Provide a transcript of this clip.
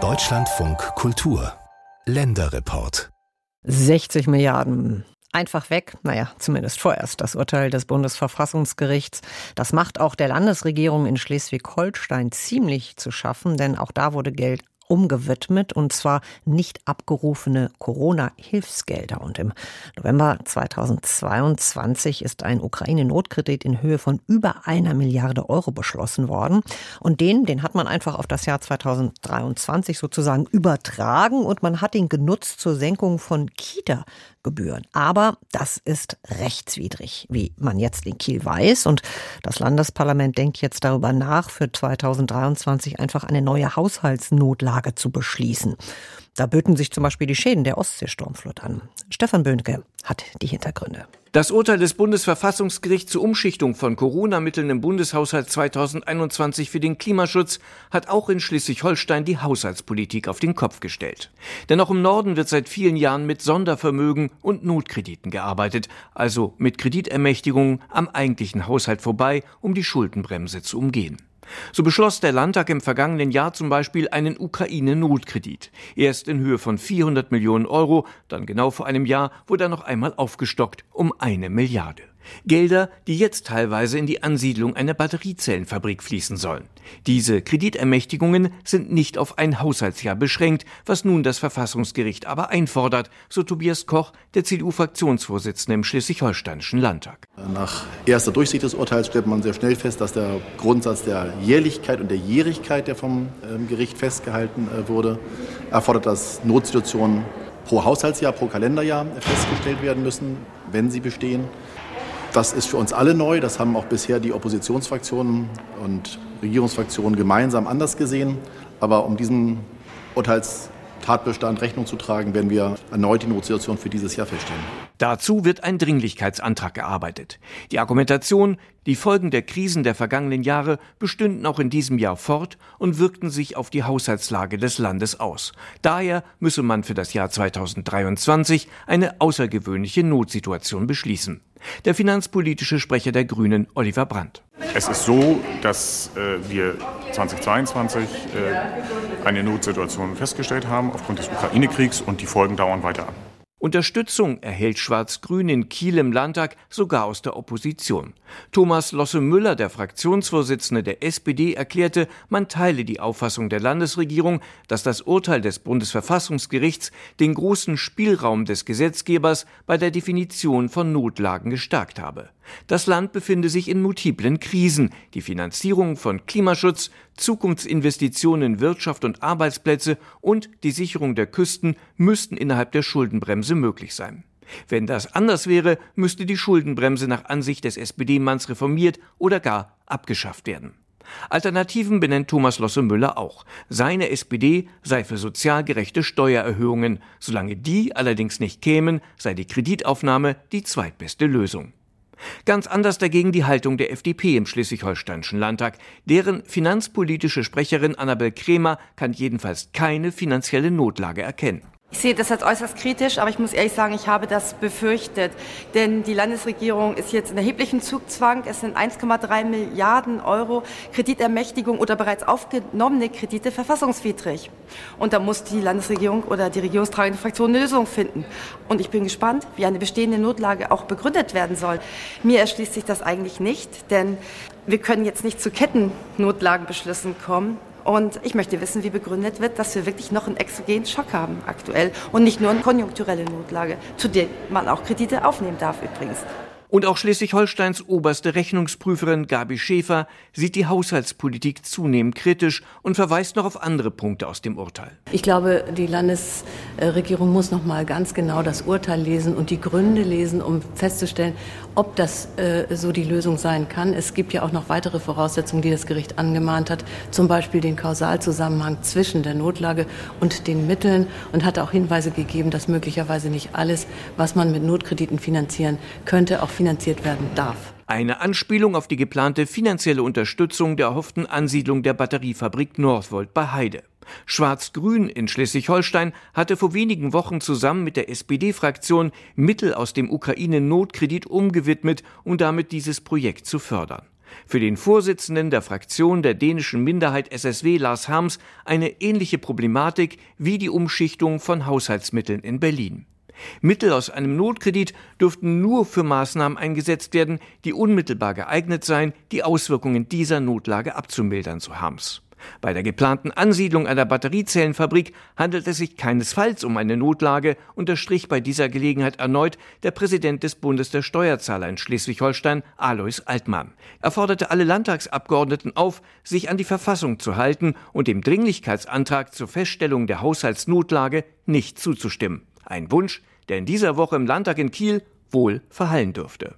Deutschlandfunk Kultur Länderreport 60 Milliarden einfach weg. Naja, zumindest vorerst das Urteil des Bundesverfassungsgerichts. Das macht auch der Landesregierung in Schleswig-Holstein ziemlich zu schaffen, denn auch da wurde Geld umgewidmet und zwar nicht abgerufene Corona-Hilfsgelder. Und im November 2022 ist ein Ukraine-Notkredit in Höhe von über einer Milliarde Euro beschlossen worden. Und den, den hat man einfach auf das Jahr 2023 sozusagen übertragen und man hat ihn genutzt zur Senkung von Kita Gebühren. Aber das ist rechtswidrig, wie man jetzt in Kiel weiß. Und das Landesparlament denkt jetzt darüber nach, für 2023 einfach eine neue Haushaltsnotlage zu beschließen. Da böten sich zum Beispiel die Schäden der Ostseesturmflut an. Stefan Böhnke hat die Hintergründe. Das Urteil des Bundesverfassungsgerichts zur Umschichtung von Corona-Mitteln im Bundeshaushalt 2021 für den Klimaschutz hat auch in Schleswig-Holstein die Haushaltspolitik auf den Kopf gestellt. Denn auch im Norden wird seit vielen Jahren mit Sondervermögen und Notkrediten gearbeitet, also mit Kreditermächtigungen am eigentlichen Haushalt vorbei, um die Schuldenbremse zu umgehen. So beschloss der Landtag im vergangenen Jahr zum Beispiel einen Ukraine-Notkredit. Erst in Höhe von 400 Millionen Euro, dann genau vor einem Jahr wurde er noch einmal aufgestockt um eine Milliarde. Gelder, die jetzt teilweise in die Ansiedlung einer Batteriezellenfabrik fließen sollen. Diese Kreditermächtigungen sind nicht auf ein Haushaltsjahr beschränkt, was nun das Verfassungsgericht aber einfordert, so Tobias Koch, der CDU-Fraktionsvorsitzende im Schleswig-Holsteinischen Landtag. Nach erster Durchsicht des Urteils stellt man sehr schnell fest, dass der Grundsatz der Jährlichkeit und der Jährigkeit, der vom ähm, Gericht festgehalten äh, wurde, erfordert, dass Notsituationen pro Haushaltsjahr, pro Kalenderjahr festgestellt werden müssen, wenn sie bestehen. Das ist für uns alle neu. Das haben auch bisher die Oppositionsfraktionen und Regierungsfraktionen gemeinsam anders gesehen. Aber um diesem Urteilstatbestand Rechnung zu tragen, werden wir erneut die Notsituation für dieses Jahr feststellen. Dazu wird ein Dringlichkeitsantrag gearbeitet. Die Argumentation, die Folgen der Krisen der vergangenen Jahre bestünden auch in diesem Jahr fort und wirkten sich auf die Haushaltslage des Landes aus. Daher müsse man für das Jahr 2023 eine außergewöhnliche Notsituation beschließen. Der finanzpolitische Sprecher der Grünen, Oliver Brandt. Es ist so, dass äh, wir 2022 äh, eine Notsituation festgestellt haben aufgrund des Ukraine-Kriegs und die Folgen dauern weiter an. Unterstützung erhält Schwarz-Grün in Kiel im Landtag sogar aus der Opposition. Thomas Losse-Müller, der Fraktionsvorsitzende der SPD, erklärte, man teile die Auffassung der Landesregierung, dass das Urteil des Bundesverfassungsgerichts den großen Spielraum des Gesetzgebers bei der Definition von Notlagen gestärkt habe. Das Land befinde sich in multiplen Krisen. Die Finanzierung von Klimaschutz, Zukunftsinvestitionen in Wirtschaft und Arbeitsplätze und die Sicherung der Küsten müssten innerhalb der Schuldenbremse möglich sein. Wenn das anders wäre, müsste die Schuldenbremse nach Ansicht des SPD-Manns reformiert oder gar abgeschafft werden. Alternativen benennt Thomas Losse Müller auch. Seine SPD sei für sozial gerechte Steuererhöhungen. Solange die allerdings nicht kämen, sei die Kreditaufnahme die zweitbeste Lösung. Ganz anders dagegen die Haltung der FDP im Schleswig-Holsteinischen Landtag. Deren finanzpolitische Sprecherin Annabel Kremer kann jedenfalls keine finanzielle Notlage erkennen. Ich sehe das als äußerst kritisch, aber ich muss ehrlich sagen, ich habe das befürchtet. Denn die Landesregierung ist jetzt in erheblichem Zugzwang. Es sind 1,3 Milliarden Euro Kreditermächtigung oder bereits aufgenommene Kredite verfassungswidrig. Und da muss die Landesregierung oder die regierungstragende Fraktion eine Lösung finden. Und ich bin gespannt, wie eine bestehende Notlage auch begründet werden soll. Mir erschließt sich das eigentlich nicht, denn wir können jetzt nicht zu Kettennotlagenbeschlüssen kommen. Und ich möchte wissen, wie begründet wird, dass wir wirklich noch einen exogenen Schock haben aktuell und nicht nur eine konjunkturelle Notlage, zu der man auch Kredite aufnehmen darf übrigens. Und auch Schleswig-Holsteins oberste Rechnungsprüferin Gabi Schäfer sieht die Haushaltspolitik zunehmend kritisch und verweist noch auf andere Punkte aus dem Urteil. Ich glaube, die Landesregierung muss noch mal ganz genau das Urteil lesen und die Gründe lesen, um festzustellen, ob das äh, so die Lösung sein kann. Es gibt ja auch noch weitere Voraussetzungen, die das Gericht angemahnt hat, zum Beispiel den Kausalzusammenhang zwischen der Notlage und den Mitteln und hat auch Hinweise gegeben, dass möglicherweise nicht alles, was man mit Notkrediten finanzieren könnte, auch finanziert werden darf. Eine Anspielung auf die geplante finanzielle Unterstützung der erhofften Ansiedlung der Batteriefabrik Northvolt bei Heide. Schwarz-Grün in Schleswig-Holstein hatte vor wenigen Wochen zusammen mit der SPD-Fraktion Mittel aus dem Ukraine-Notkredit umgewidmet, um damit dieses Projekt zu fördern. Für den Vorsitzenden der Fraktion der dänischen Minderheit SSW Lars Harms eine ähnliche Problematik wie die Umschichtung von Haushaltsmitteln in Berlin. Mittel aus einem Notkredit dürften nur für Maßnahmen eingesetzt werden, die unmittelbar geeignet seien, die Auswirkungen dieser Notlage abzumildern, so Harms. Bei der geplanten Ansiedlung einer Batteriezellenfabrik handelt es sich keinesfalls um eine Notlage, unterstrich bei dieser Gelegenheit erneut der Präsident des Bundes der Steuerzahler in Schleswig-Holstein, Alois Altmann. Er forderte alle Landtagsabgeordneten auf, sich an die Verfassung zu halten und dem Dringlichkeitsantrag zur Feststellung der Haushaltsnotlage nicht zuzustimmen. Ein Wunsch, der in dieser Woche im Landtag in Kiel wohl verhallen dürfte.